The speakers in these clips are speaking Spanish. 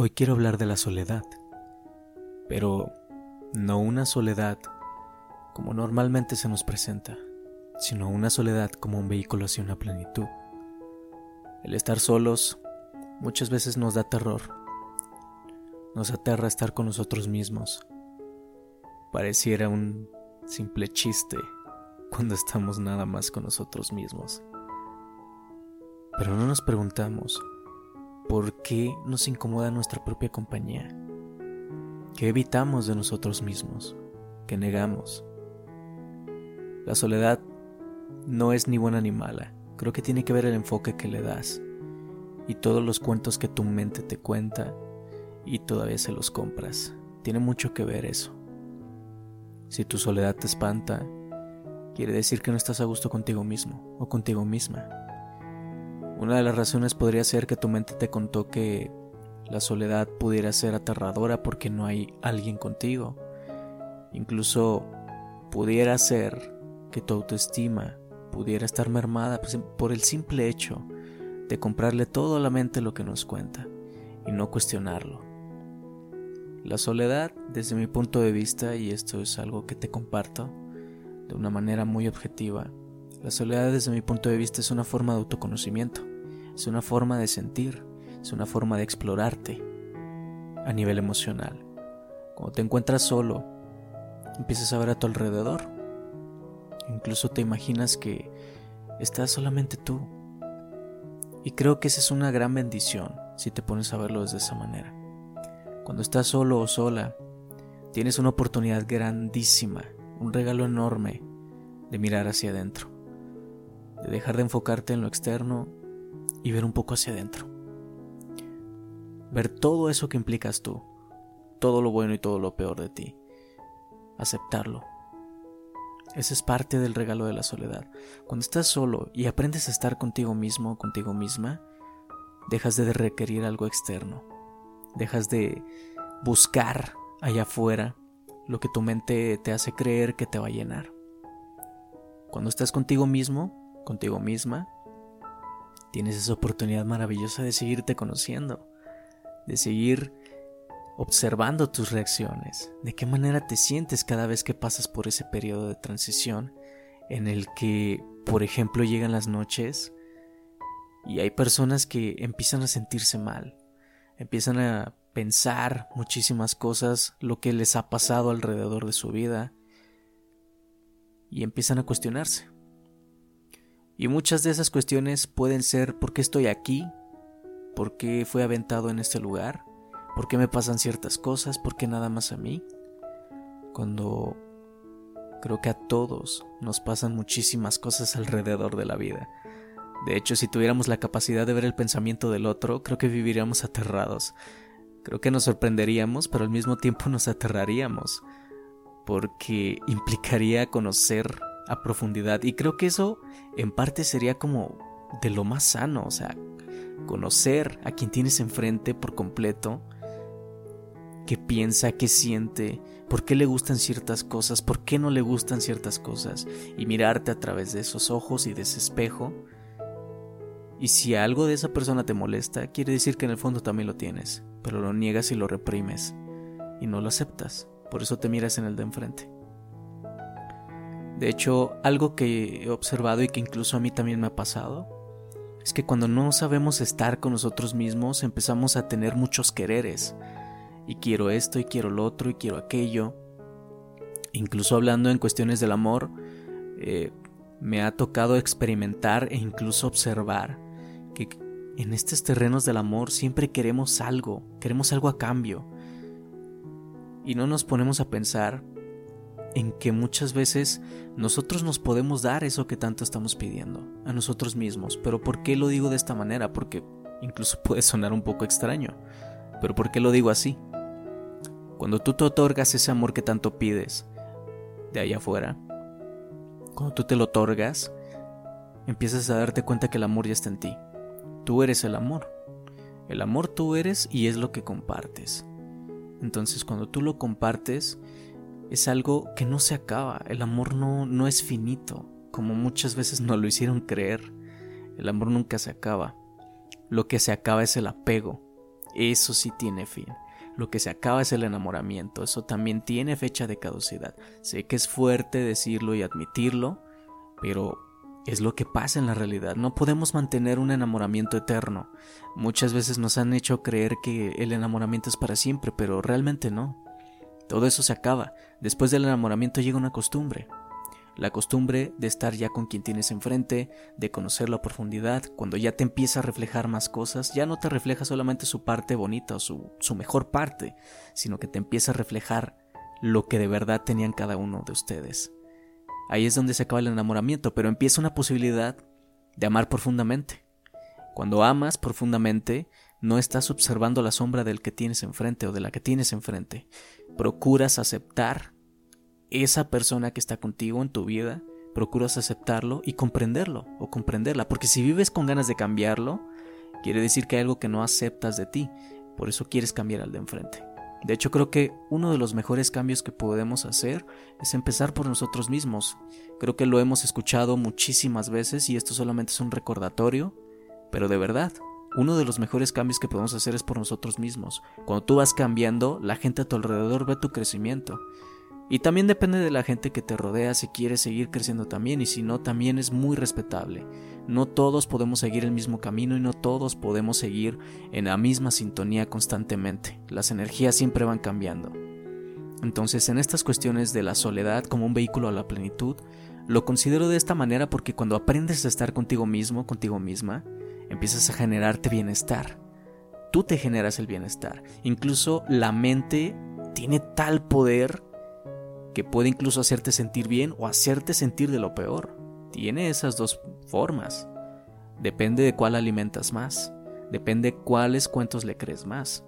Hoy quiero hablar de la soledad, pero no una soledad como normalmente se nos presenta, sino una soledad como un vehículo hacia una plenitud. El estar solos muchas veces nos da terror, nos aterra estar con nosotros mismos. Pareciera un simple chiste cuando estamos nada más con nosotros mismos. Pero no nos preguntamos, ¿Por qué nos incomoda nuestra propia compañía? ¿Qué evitamos de nosotros mismos? ¿Qué negamos? La soledad no es ni buena ni mala. Creo que tiene que ver el enfoque que le das y todos los cuentos que tu mente te cuenta y todavía se los compras. Tiene mucho que ver eso. Si tu soledad te espanta, quiere decir que no estás a gusto contigo mismo o contigo misma. Una de las razones podría ser que tu mente te contó que la soledad pudiera ser aterradora porque no hay alguien contigo. Incluso pudiera ser que tu autoestima pudiera estar mermada pues, por el simple hecho de comprarle todo a la mente lo que nos cuenta y no cuestionarlo. La soledad, desde mi punto de vista, y esto es algo que te comparto de una manera muy objetiva, la soledad desde mi punto de vista es una forma de autoconocimiento, es una forma de sentir, es una forma de explorarte a nivel emocional. Cuando te encuentras solo, empiezas a ver a tu alrededor. Incluso te imaginas que estás solamente tú. Y creo que esa es una gran bendición si te pones a verlo desde esa manera. Cuando estás solo o sola, tienes una oportunidad grandísima, un regalo enorme de mirar hacia adentro de dejar de enfocarte en lo externo y ver un poco hacia adentro. Ver todo eso que implicas tú, todo lo bueno y todo lo peor de ti. Aceptarlo. Ese es parte del regalo de la soledad. Cuando estás solo y aprendes a estar contigo mismo, contigo misma, dejas de requerir algo externo. Dejas de buscar allá afuera lo que tu mente te hace creer que te va a llenar. Cuando estás contigo mismo, contigo misma, tienes esa oportunidad maravillosa de seguirte conociendo, de seguir observando tus reacciones, de qué manera te sientes cada vez que pasas por ese periodo de transición en el que, por ejemplo, llegan las noches y hay personas que empiezan a sentirse mal, empiezan a pensar muchísimas cosas, lo que les ha pasado alrededor de su vida, y empiezan a cuestionarse. Y muchas de esas cuestiones pueden ser ¿por qué estoy aquí? ¿Por qué fui aventado en este lugar? ¿Por qué me pasan ciertas cosas? ¿Por qué nada más a mí? Cuando creo que a todos nos pasan muchísimas cosas alrededor de la vida. De hecho, si tuviéramos la capacidad de ver el pensamiento del otro, creo que viviríamos aterrados. Creo que nos sorprenderíamos, pero al mismo tiempo nos aterraríamos, porque implicaría conocer a profundidad. Y creo que eso en parte sería como de lo más sano, o sea, conocer a quien tienes enfrente por completo, qué piensa, qué siente, por qué le gustan ciertas cosas, por qué no le gustan ciertas cosas, y mirarte a través de esos ojos y de ese espejo. Y si algo de esa persona te molesta, quiere decir que en el fondo también lo tienes, pero lo niegas y lo reprimes, y no lo aceptas, por eso te miras en el de enfrente. De hecho, algo que he observado y que incluso a mí también me ha pasado, es que cuando no sabemos estar con nosotros mismos empezamos a tener muchos quereres. Y quiero esto y quiero lo otro y quiero aquello. Incluso hablando en cuestiones del amor, eh, me ha tocado experimentar e incluso observar que en estos terrenos del amor siempre queremos algo, queremos algo a cambio. Y no nos ponemos a pensar en que muchas veces nosotros nos podemos dar eso que tanto estamos pidiendo a nosotros mismos. Pero ¿por qué lo digo de esta manera? Porque incluso puede sonar un poco extraño. Pero ¿por qué lo digo así? Cuando tú te otorgas ese amor que tanto pides de allá afuera, cuando tú te lo otorgas, empiezas a darte cuenta que el amor ya está en ti. Tú eres el amor. El amor tú eres y es lo que compartes. Entonces cuando tú lo compartes, es algo que no se acaba. El amor no, no es finito, como muchas veces nos lo hicieron creer. El amor nunca se acaba. Lo que se acaba es el apego. Eso sí tiene fin. Lo que se acaba es el enamoramiento. Eso también tiene fecha de caducidad. Sé que es fuerte decirlo y admitirlo, pero es lo que pasa en la realidad. No podemos mantener un enamoramiento eterno. Muchas veces nos han hecho creer que el enamoramiento es para siempre, pero realmente no. Todo eso se acaba. Después del enamoramiento llega una costumbre. La costumbre de estar ya con quien tienes enfrente, de conocerlo a profundidad, cuando ya te empieza a reflejar más cosas, ya no te refleja solamente su parte bonita o su, mejor parte, sino que te empieza a reflejar lo que de verdad tenían cada uno de ustedes. Ahí es donde se acaba el enamoramiento, pero empieza una posibilidad de amar profundamente. Cuando amas profundamente, no estás observando la sombra del que tienes enfrente o de la que tienes enfrente. Procuras aceptar esa persona que está contigo en tu vida, procuras aceptarlo y comprenderlo o comprenderla, porque si vives con ganas de cambiarlo, quiere decir que hay algo que no aceptas de ti, por eso quieres cambiar al de enfrente. De hecho, creo que uno de los mejores cambios que podemos hacer es empezar por nosotros mismos. Creo que lo hemos escuchado muchísimas veces y esto solamente es un recordatorio, pero de verdad, uno de los mejores cambios que podemos hacer es por nosotros mismos. Cuando tú vas cambiando, la gente a tu alrededor ve tu crecimiento. Y también depende de la gente que te rodea si quieres seguir creciendo también y si no también es muy respetable. No todos podemos seguir el mismo camino y no todos podemos seguir en la misma sintonía constantemente. Las energías siempre van cambiando. Entonces en estas cuestiones de la soledad como un vehículo a la plenitud, lo considero de esta manera porque cuando aprendes a estar contigo mismo, contigo misma, empiezas a generarte bienestar. Tú te generas el bienestar. Incluso la mente tiene tal poder que puede incluso hacerte sentir bien o hacerte sentir de lo peor. Tiene esas dos formas. Depende de cuál alimentas más. Depende cuáles cuentos le crees más.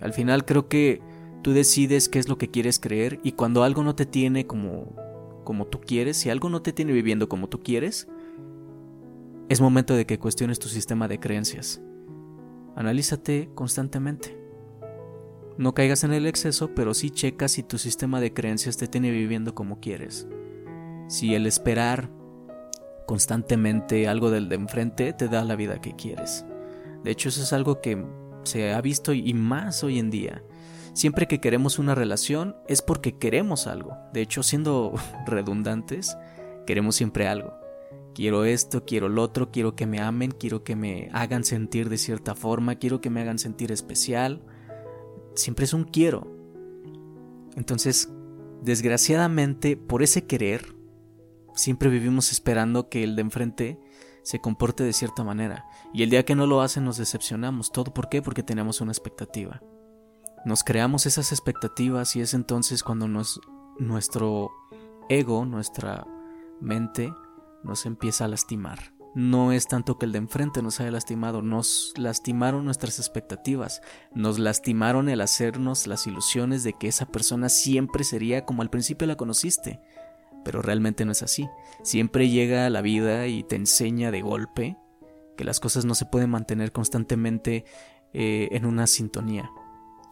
Al final creo que tú decides qué es lo que quieres creer y cuando algo no te tiene como como tú quieres, si algo no te tiene viviendo como tú quieres, es momento de que cuestiones tu sistema de creencias. Analízate constantemente. No caigas en el exceso, pero sí checa si tu sistema de creencias te tiene viviendo como quieres. Si el esperar constantemente algo del de enfrente te da la vida que quieres. De hecho, eso es algo que se ha visto y más hoy en día. Siempre que queremos una relación es porque queremos algo. De hecho, siendo redundantes, queremos siempre algo. Quiero esto, quiero lo otro, quiero que me amen, quiero que me hagan sentir de cierta forma, quiero que me hagan sentir especial siempre es un quiero. Entonces, desgraciadamente, por ese querer, siempre vivimos esperando que el de enfrente se comporte de cierta manera. Y el día que no lo hace nos decepcionamos. ¿Todo por qué? Porque tenemos una expectativa. Nos creamos esas expectativas y es entonces cuando nuestro ego, nuestra mente, nos empieza a lastimar no es tanto que el de enfrente nos haya lastimado, nos lastimaron nuestras expectativas, nos lastimaron el hacernos las ilusiones de que esa persona siempre sería como al principio la conociste. Pero realmente no es así. Siempre llega a la vida y te enseña de golpe que las cosas no se pueden mantener constantemente eh, en una sintonía.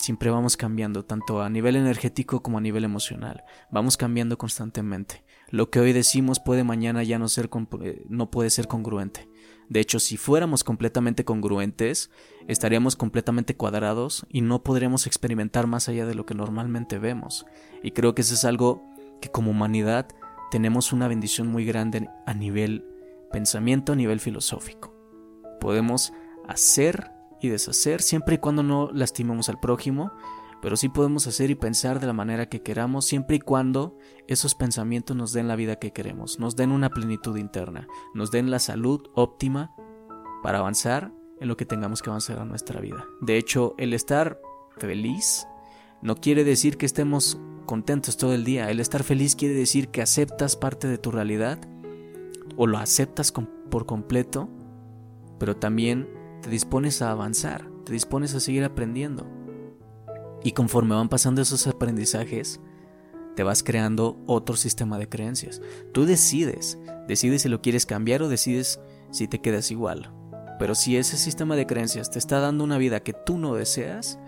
Siempre vamos cambiando, tanto a nivel energético como a nivel emocional. Vamos cambiando constantemente. Lo que hoy decimos puede mañana ya no ser eh, no puede ser congruente. De hecho, si fuéramos completamente congruentes, estaríamos completamente cuadrados y no podríamos experimentar más allá de lo que normalmente vemos. Y creo que eso es algo que como humanidad tenemos una bendición muy grande a nivel pensamiento, a nivel filosófico. Podemos hacer y deshacer siempre y cuando no lastimemos al prójimo pero sí podemos hacer y pensar de la manera que queramos siempre y cuando esos pensamientos nos den la vida que queremos, nos den una plenitud interna, nos den la salud óptima para avanzar en lo que tengamos que avanzar en nuestra vida. De hecho, el estar feliz no quiere decir que estemos contentos todo el día. El estar feliz quiere decir que aceptas parte de tu realidad o lo aceptas por completo, pero también te dispones a avanzar, te dispones a seguir aprendiendo. Y conforme van pasando esos aprendizajes, te vas creando otro sistema de creencias. Tú decides, decides si lo quieres cambiar o decides si te quedas igual. Pero si ese sistema de creencias te está dando una vida que tú no deseas,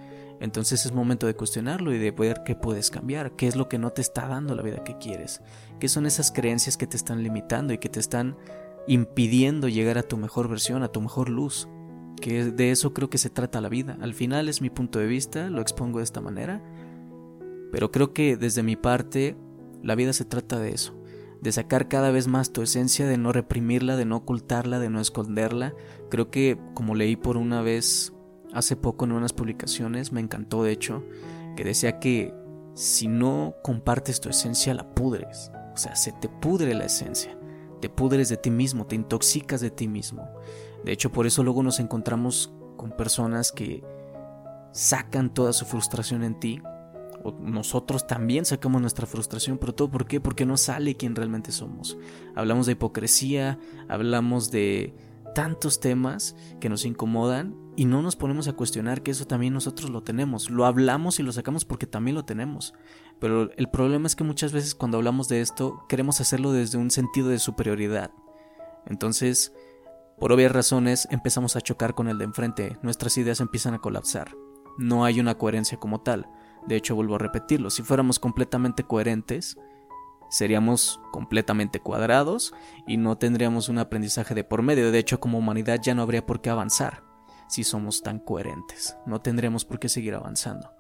entonces es momento de cuestionarlo y de ver qué puedes cambiar, qué es lo que no te está dando la vida que quieres, qué son esas creencias que te están limitando y que te están impidiendo llegar a tu mejor versión, a tu mejor luz. Que de eso creo que se trata la vida. Al final es mi punto de vista, lo expongo de esta manera, pero creo que desde mi parte la vida se trata de eso, de sacar cada vez más tu esencia, de no reprimirla, de no ocultarla, de no esconderla. Creo que como leí por una vez hace poco en unas publicaciones, me encantó de hecho, que decía que si no compartes tu esencia la pudres, o sea, se te pudre la esencia, te pudres de ti mismo, te intoxicas de ti mismo. De hecho, por eso luego nos encontramos con personas que sacan toda su frustración en ti. O nosotros también sacamos nuestra frustración, pero todo por qué? Porque no sale quien realmente somos. Hablamos de hipocresía, hablamos de tantos temas que nos incomodan y no nos ponemos a cuestionar que eso también nosotros lo tenemos. Lo hablamos y lo sacamos porque también lo tenemos. Pero el problema es que muchas veces cuando hablamos de esto queremos hacerlo desde un sentido de superioridad. Entonces, por obvias razones, empezamos a chocar con el de enfrente, nuestras ideas empiezan a colapsar. No hay una coherencia como tal. De hecho, vuelvo a repetirlo, si fuéramos completamente coherentes, seríamos completamente cuadrados y no tendríamos un aprendizaje de por medio. De hecho, como humanidad ya no habría por qué avanzar si somos tan coherentes. No tendríamos por qué seguir avanzando.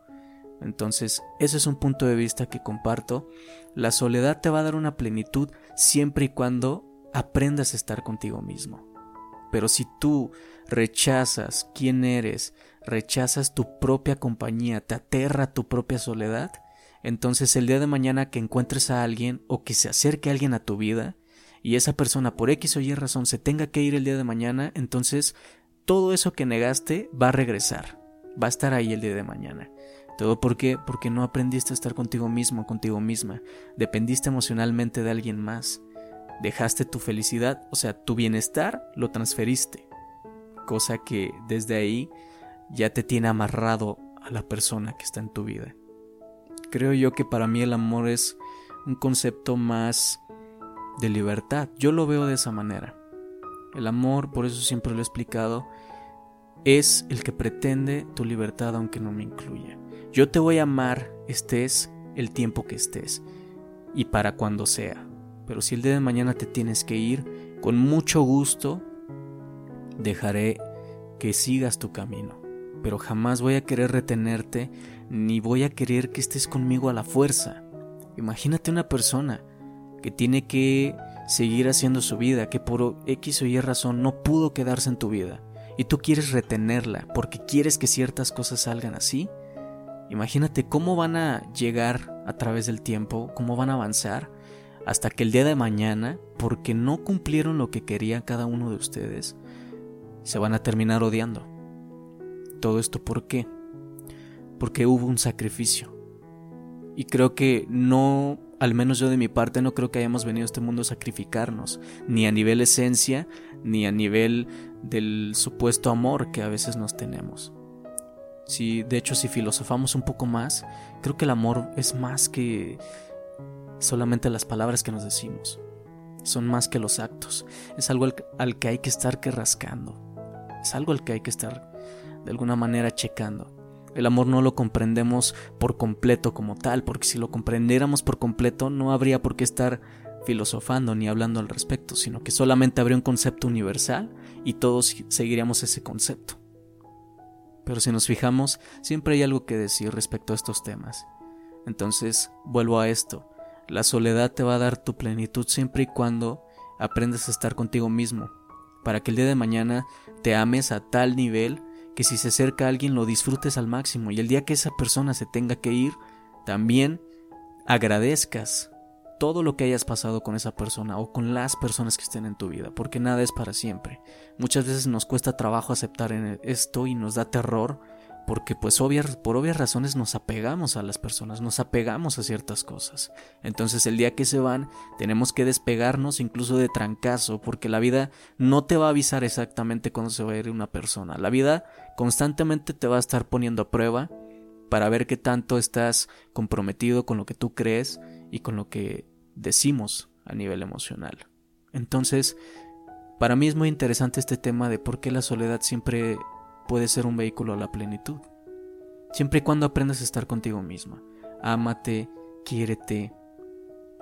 Entonces, ese es un punto de vista que comparto. La soledad te va a dar una plenitud siempre y cuando aprendas a estar contigo mismo. Pero si tú rechazas quién eres, rechazas tu propia compañía, te aterra tu propia soledad, entonces el día de mañana que encuentres a alguien o que se acerque alguien a tu vida y esa persona por X o Y razón se tenga que ir el día de mañana, entonces todo eso que negaste va a regresar, va a estar ahí el día de mañana. ¿Todo por qué? Porque no aprendiste a estar contigo mismo, contigo misma. Dependiste emocionalmente de alguien más. Dejaste tu felicidad, o sea, tu bienestar, lo transferiste. Cosa que desde ahí ya te tiene amarrado a la persona que está en tu vida. Creo yo que para mí el amor es un concepto más de libertad. Yo lo veo de esa manera. El amor, por eso siempre lo he explicado, es el que pretende tu libertad aunque no me incluya. Yo te voy a amar estés el tiempo que estés y para cuando sea. Pero si el día de mañana te tienes que ir, con mucho gusto dejaré que sigas tu camino. Pero jamás voy a querer retenerte, ni voy a querer que estés conmigo a la fuerza. Imagínate una persona que tiene que seguir haciendo su vida, que por X o Y razón no pudo quedarse en tu vida, y tú quieres retenerla porque quieres que ciertas cosas salgan así. Imagínate cómo van a llegar a través del tiempo, cómo van a avanzar hasta que el día de mañana, porque no cumplieron lo que quería cada uno de ustedes, se van a terminar odiando. Todo esto ¿por qué? Porque hubo un sacrificio. Y creo que no, al menos yo de mi parte, no creo que hayamos venido a este mundo a sacrificarnos, ni a nivel esencia, ni a nivel del supuesto amor que a veces nos tenemos. Si, de hecho, si filosofamos un poco más, creo que el amor es más que solamente las palabras que nos decimos. Son más que los actos. Es algo al, que hay que estar que rascando. Es algo al que hay que estar de alguna manera checando. El amor no lo comprendemos por completo como tal, porque si lo comprendiéramos por completo no habría por qué estar filosofando ni hablando al respecto, sino que solamente habría un concepto universal y todos seguiríamos ese concepto. Pero si nos fijamos, siempre hay algo que decir respecto a estos temas. Entonces, vuelvo a esto. La soledad te va a dar tu plenitud siempre y cuando aprendas a estar contigo mismo, para que el día de mañana te ames a tal nivel que si se acerca alguien lo disfrutes al máximo y el día que esa persona se tenga que ir, también agradezcas todo lo que hayas pasado con esa persona o con las personas que estén en tu vida, porque nada es para siempre. Muchas veces nos cuesta trabajo aceptar esto y nos da terror porque pues por obvias razones nos apegamos a las personas, nos apegamos a ciertas cosas. Entonces el día que se van tenemos que despegarnos incluso de trancazo porque la vida no te va a avisar exactamente cuándo se va a ir una persona. La vida constantemente te va a estar poniendo a prueba para ver qué tanto estás comprometido con lo que tú crees y con lo que decimos a nivel emocional. Entonces, para mí es muy interesante este tema de por qué la soledad siempre puede ser un vehículo a la plenitud. Siempre y cuando aprendas a estar contigo misma. Ámate, quiérete,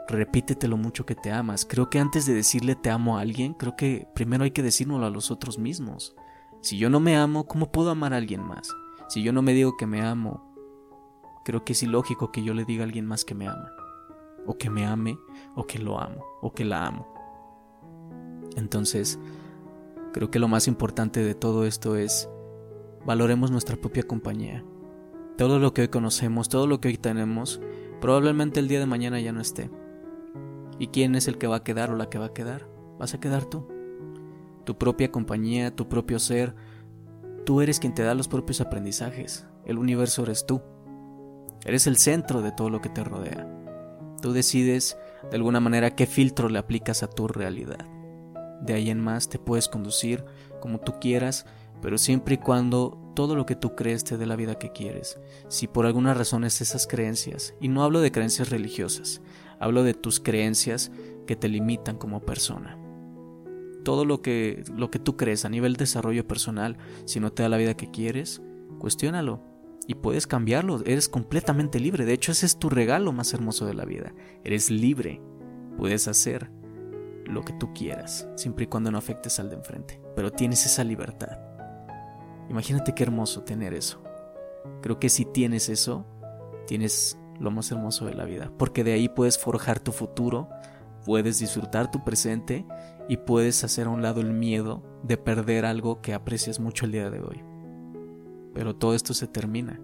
repítete lo mucho que te amas. Creo que antes de decirle te amo a alguien, creo que primero hay que decírnoslo a los otros mismos. Si yo no me amo, ¿cómo puedo amar a alguien más? Si yo no me digo que me amo, creo que es ilógico que yo le diga a alguien más que me ama. O que me ame, o que lo amo, o que la amo. Entonces, creo que lo más importante de todo esto es valoremos nuestra propia compañía. Todo lo que hoy conocemos, todo lo que hoy tenemos, probablemente el día de mañana ya no esté. ¿Y quién es el que va a quedar o la que va a quedar? Vas a quedar tú. Tu propia compañía, tu propio ser. Tú eres quien te da los propios aprendizajes. El universo eres tú. Eres el centro de todo lo que te rodea. Tú decides de alguna manera qué filtro le aplicas a tu realidad. De ahí en más te puedes conducir como tú quieras, pero siempre y cuando todo lo que tú crees te dé la vida que quieres. Si por alguna razón es esas creencias, y no hablo de creencias religiosas, hablo de tus creencias que te limitan como persona. Todo lo que, lo que tú crees a nivel de desarrollo personal, si no te da la vida que quieres, cuestiónalo y puedes cambiarlo. Eres completamente libre. De hecho, ese es tu regalo más hermoso de la vida. Eres libre. Puedes hacer lo que tú quieras, siempre y cuando no afectes al de enfrente. Pero tienes esa libertad. Imagínate qué hermoso tener eso. Creo que si tienes eso, tienes lo más hermoso de la vida, porque de ahí puedes forjar tu futuro, puedes disfrutar tu presente y puedes hacer a un lado el miedo de perder algo que aprecias mucho el día de hoy. Pero todo esto se termina.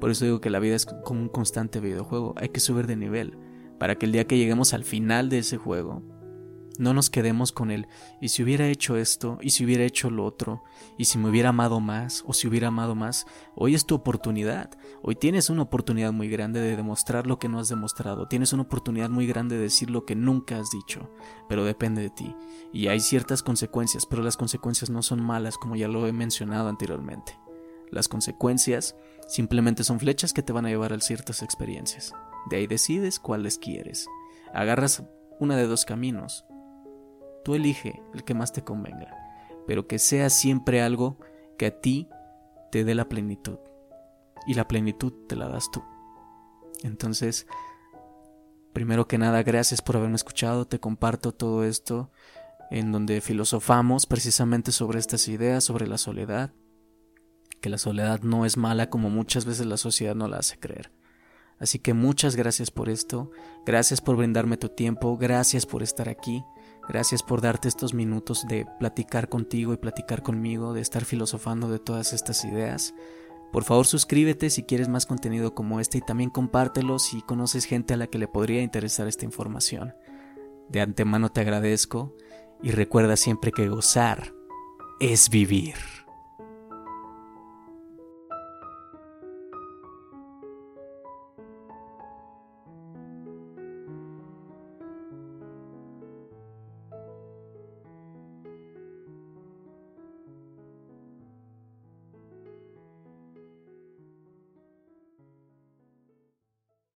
Por eso digo que la vida es como un constante videojuego, hay que subir de nivel, para que el día que lleguemos al final de ese juego, no nos quedemos con él. Y si hubiera hecho esto, y si hubiera hecho lo otro, y si me hubiera amado más, o si hubiera amado más, hoy es tu oportunidad. Hoy tienes una oportunidad muy grande de demostrar lo que no has demostrado. Tienes una oportunidad muy grande de decir lo que nunca has dicho. Pero depende de ti. Y hay ciertas consecuencias, pero las consecuencias no son malas, como ya lo he mencionado anteriormente. Las consecuencias simplemente son flechas que te van a llevar a ciertas experiencias. De ahí decides cuáles quieres. Agarras una de dos caminos Tú elige el que más te convenga, pero que sea siempre algo que a ti te dé la plenitud. Y la plenitud te la das tú. Entonces, primero que nada, gracias por haberme escuchado. Te comparto todo esto en donde filosofamos precisamente sobre estas ideas, sobre la soledad, que la soledad no es mala como muchas veces la sociedad no la hace creer. Así que muchas gracias por esto, gracias por brindarme tu tiempo, gracias por estar aquí. Gracias por darte estos minutos de platicar contigo y platicar conmigo, de estar filosofando de todas estas ideas. Por favor suscríbete si quieres más contenido como este y también compártelo si conoces gente a la que le podría interesar esta información. De antemano te agradezco y recuerda siempre que gozar es vivir.